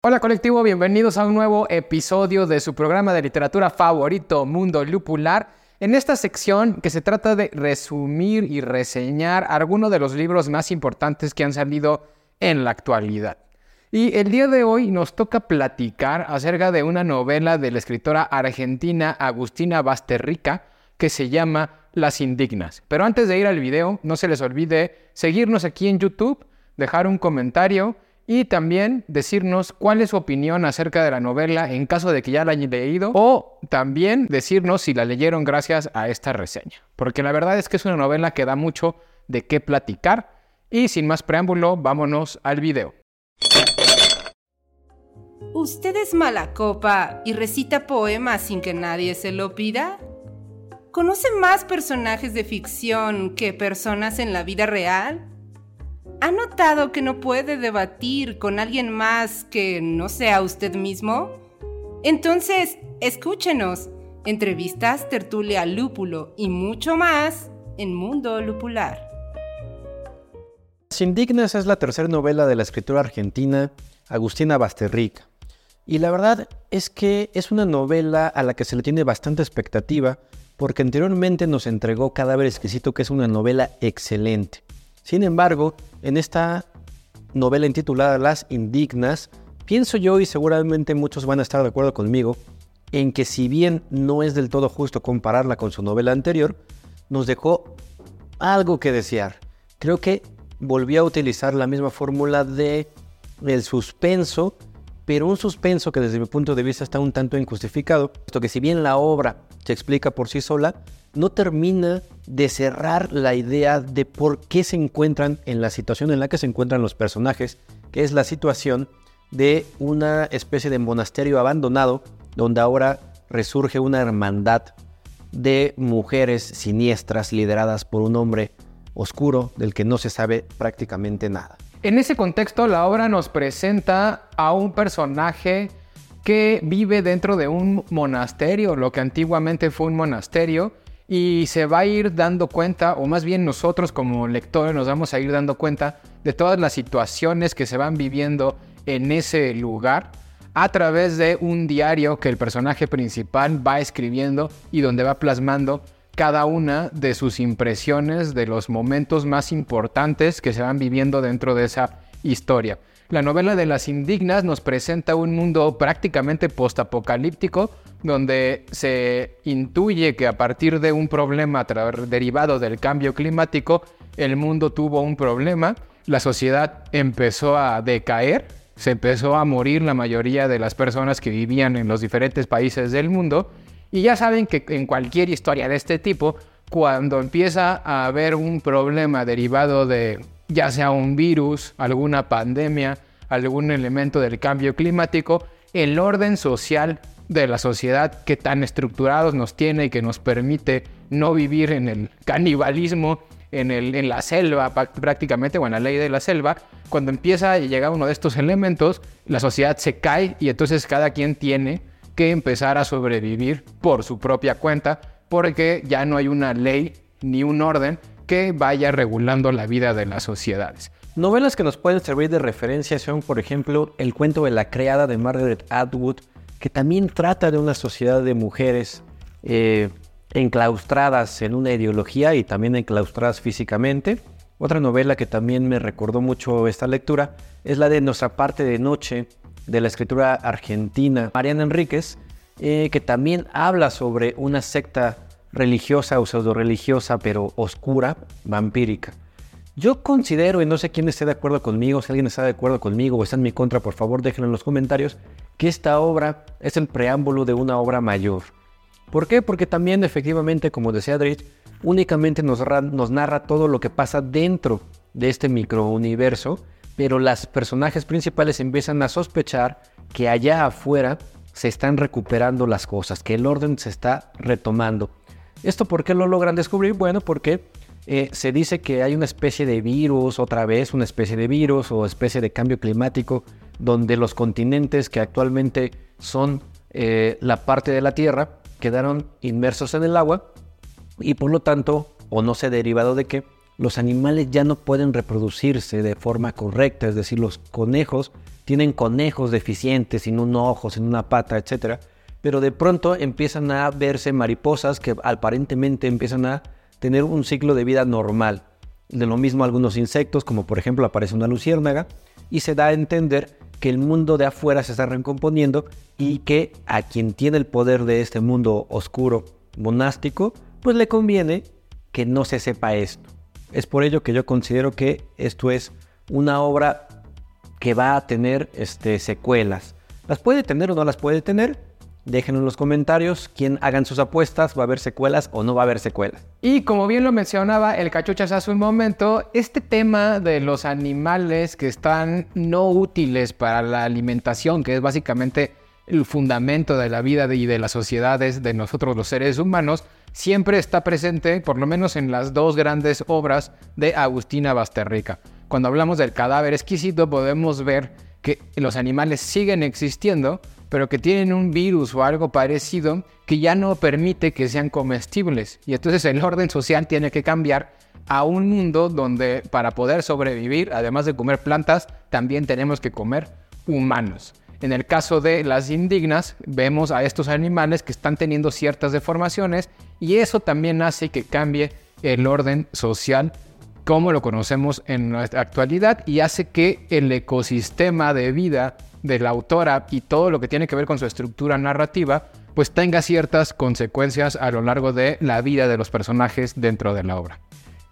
Hola colectivo, bienvenidos a un nuevo episodio de su programa de literatura favorito, Mundo Lupular. En esta sección que se trata de resumir y reseñar algunos de los libros más importantes que han salido en la actualidad. Y el día de hoy nos toca platicar acerca de una novela de la escritora argentina Agustina Basterrica que se llama Las Indignas. Pero antes de ir al video, no se les olvide seguirnos aquí en YouTube, dejar un comentario y también decirnos cuál es su opinión acerca de la novela en caso de que ya la hayan leído o también decirnos si la leyeron gracias a esta reseña. Porque la verdad es que es una novela que da mucho de qué platicar y sin más preámbulo, vámonos al video. ¿Usted es mala copa y recita poemas sin que nadie se lo pida? ¿Conoce más personajes de ficción que personas en la vida real? ¿Ha notado que no puede debatir con alguien más que no sea usted mismo? Entonces, escúchenos. Entrevistas, tertulia, lúpulo y mucho más en Mundo Lupular. Indignas es la tercera novela de la escritora argentina Agustina Basterrica. Y la verdad es que es una novela a la que se le tiene bastante expectativa porque anteriormente nos entregó Cadáver Exquisito, que es una novela excelente. Sin embargo, en esta novela intitulada Las Indignas, pienso yo y seguramente muchos van a estar de acuerdo conmigo, en que si bien no es del todo justo compararla con su novela anterior, nos dejó algo que desear. Creo que volvió a utilizar la misma fórmula de el suspenso, pero un suspenso que desde mi punto de vista está un tanto injustificado, puesto que si bien la obra se explica por sí sola, no termina de cerrar la idea de por qué se encuentran en la situación en la que se encuentran los personajes, que es la situación de una especie de monasterio abandonado, donde ahora resurge una hermandad de mujeres siniestras lideradas por un hombre oscuro del que no se sabe prácticamente nada. En ese contexto, la obra nos presenta a un personaje que vive dentro de un monasterio, lo que antiguamente fue un monasterio, y se va a ir dando cuenta, o más bien nosotros como lectores nos vamos a ir dando cuenta de todas las situaciones que se van viviendo en ese lugar a través de un diario que el personaje principal va escribiendo y donde va plasmando cada una de sus impresiones de los momentos más importantes que se van viviendo dentro de esa historia. La novela de las indignas nos presenta un mundo prácticamente postapocalíptico donde se intuye que a partir de un problema derivado del cambio climático, el mundo tuvo un problema, la sociedad empezó a decaer, se empezó a morir la mayoría de las personas que vivían en los diferentes países del mundo, y ya saben que en cualquier historia de este tipo, cuando empieza a haber un problema derivado de ya sea un virus, alguna pandemia, algún elemento del cambio climático, el orden social de la sociedad que tan estructurados nos tiene y que nos permite no vivir en el canibalismo, en, el, en la selva prácticamente, o en la ley de la selva, cuando empieza a llegar uno de estos elementos, la sociedad se cae y entonces cada quien tiene que empezar a sobrevivir por su propia cuenta, porque ya no hay una ley ni un orden que vaya regulando la vida de las sociedades. Novelas que nos pueden servir de referencia son, por ejemplo, El cuento de la creada de Margaret Atwood, que también trata de una sociedad de mujeres eh, enclaustradas en una ideología y también enclaustradas físicamente. Otra novela que también me recordó mucho esta lectura es la de Nuestra parte de noche, de la escritura argentina Mariana Enríquez, eh, que también habla sobre una secta religiosa o pseudo religiosa, pero oscura, vampírica. Yo considero, y no sé quién esté de acuerdo conmigo, si alguien está de acuerdo conmigo o está en mi contra, por favor déjenlo en los comentarios, que esta obra es el preámbulo de una obra mayor. ¿Por qué? Porque también efectivamente, como decía Adrich, únicamente nos, nos narra todo lo que pasa dentro de este microuniverso, pero las personajes principales empiezan a sospechar que allá afuera se están recuperando las cosas, que el orden se está retomando. ¿Esto por qué lo logran descubrir? Bueno, porque eh, se dice que hay una especie de virus, otra vez una especie de virus o especie de cambio climático, donde los continentes que actualmente son eh, la parte de la Tierra quedaron inmersos en el agua y por lo tanto, o no sé derivado de qué, los animales ya no pueden reproducirse de forma correcta, es decir, los conejos tienen conejos deficientes, sin un ojo, sin una pata, etc. Pero de pronto empiezan a verse mariposas que aparentemente empiezan a tener un ciclo de vida normal. De lo mismo algunos insectos, como por ejemplo aparece una luciérnaga, y se da a entender que el mundo de afuera se está recomponiendo y que a quien tiene el poder de este mundo oscuro monástico, pues le conviene que no se sepa esto. Es por ello que yo considero que esto es una obra que va a tener este, secuelas. ¿Las puede tener o no las puede tener? Déjenlo en los comentarios. Quien hagan sus apuestas, ¿va a haber secuelas o no va a haber secuelas? Y como bien lo mencionaba el cachuchas hace un momento, este tema de los animales que están no útiles para la alimentación, que es básicamente el fundamento de la vida y de las sociedades de nosotros los seres humanos, siempre está presente, por lo menos en las dos grandes obras de Agustina Basterrica. Cuando hablamos del cadáver exquisito podemos ver que los animales siguen existiendo, pero que tienen un virus o algo parecido que ya no permite que sean comestibles. Y entonces el orden social tiene que cambiar a un mundo donde para poder sobrevivir, además de comer plantas, también tenemos que comer humanos. En el caso de las indignas, vemos a estos animales que están teniendo ciertas deformaciones y eso también hace que cambie el orden social como lo conocemos en nuestra actualidad y hace que el ecosistema de vida de la autora y todo lo que tiene que ver con su estructura narrativa pues tenga ciertas consecuencias a lo largo de la vida de los personajes dentro de la obra.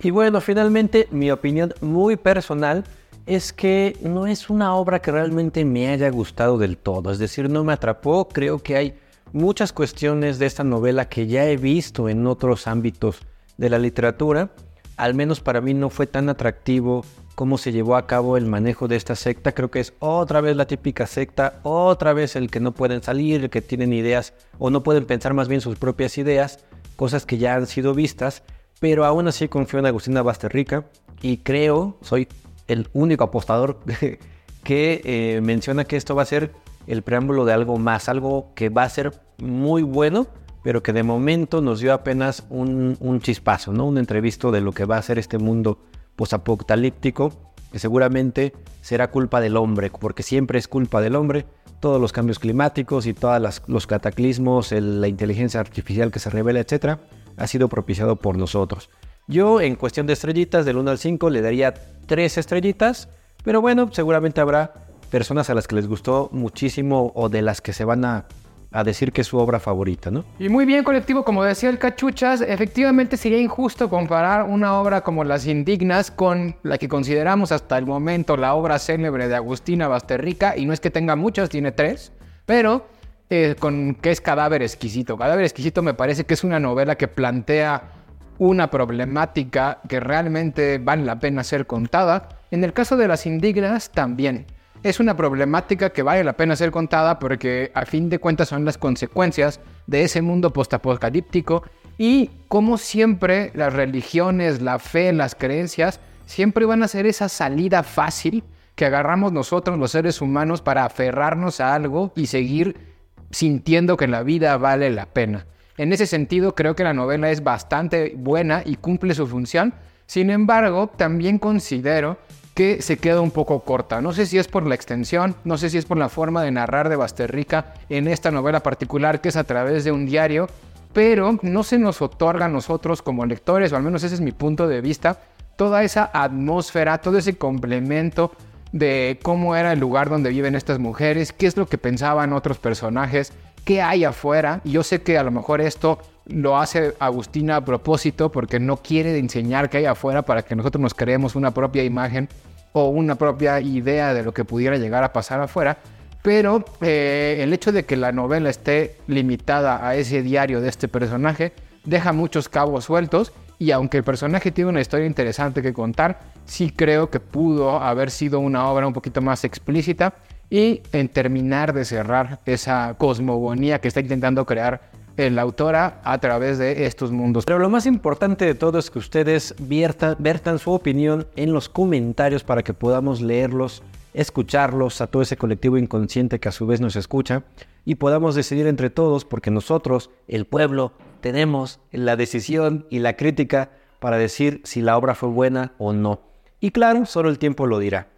Y bueno, finalmente mi opinión muy personal es que no es una obra que realmente me haya gustado del todo, es decir, no me atrapó, creo que hay muchas cuestiones de esta novela que ya he visto en otros ámbitos de la literatura, al menos para mí no fue tan atractivo cómo se llevó a cabo el manejo de esta secta. Creo que es otra vez la típica secta, otra vez el que no pueden salir, el que tienen ideas o no pueden pensar más bien sus propias ideas, cosas que ya han sido vistas, pero aún así confío en Agustina Basterrica y creo, soy el único apostador que eh, menciona que esto va a ser el preámbulo de algo más, algo que va a ser muy bueno pero que de momento nos dio apenas un, chispazo, ¿no? Un entrevisto de lo que va a ser este mundo posapocalíptico, que seguramente será culpa del hombre, porque siempre es culpa del hombre, todos los cambios climáticos y todos los cataclismos, la inteligencia artificial que se revela, etcétera, ha sido propiciado por nosotros. Yo, en cuestión de estrellitas, del 1 al 5, le daría 3 estrellitas, pero bueno, seguramente habrá personas a las que les gustó muchísimo o de las que se van a a decir que es su obra favorita, ¿no? Y muy bien, colectivo, como decía el Cachuchas, efectivamente sería injusto comparar una obra como Las Indignas con la que consideramos hasta el momento la obra célebre de Agustina Basterrica, y no es que tenga muchas, tiene tres, pero eh, con que es Cadáver Exquisito. Cadáver Exquisito me parece que es una novela que plantea una problemática que realmente vale la pena ser contada. En el caso de Las Indignas también es una problemática que vale la pena ser contada porque a fin de cuentas son las consecuencias de ese mundo postapocalíptico y como siempre las religiones, la fe, las creencias siempre van a ser esa salida fácil que agarramos nosotros los seres humanos para aferrarnos a algo y seguir sintiendo que la vida vale la pena. En ese sentido creo que la novela es bastante buena y cumple su función. Sin embargo, también considero que se queda un poco corta. No sé si es por la extensión, no sé si es por la forma de narrar de Basterrica en esta novela particular que es a través de un diario, pero no se nos otorga a nosotros como lectores, o al menos ese es mi punto de vista, toda esa atmósfera, todo ese complemento de cómo era el lugar donde viven estas mujeres, qué es lo que pensaban otros personajes, qué hay afuera. Y yo sé que a lo mejor esto lo hace Agustina a propósito porque no quiere enseñar qué hay afuera para que nosotros nos creemos una propia imagen o una propia idea de lo que pudiera llegar a pasar afuera. Pero eh, el hecho de que la novela esté limitada a ese diario de este personaje deja muchos cabos sueltos y aunque el personaje tiene una historia interesante que contar, sí creo que pudo haber sido una obra un poquito más explícita y en terminar de cerrar esa cosmogonía que está intentando crear la autora a través de estos mundos. Pero lo más importante de todo es que ustedes viertan, vertan su opinión en los comentarios para que podamos leerlos, escucharlos a todo ese colectivo inconsciente que a su vez nos escucha y podamos decidir entre todos porque nosotros, el pueblo, tenemos la decisión y la crítica para decir si la obra fue buena o no. Y claro, solo el tiempo lo dirá.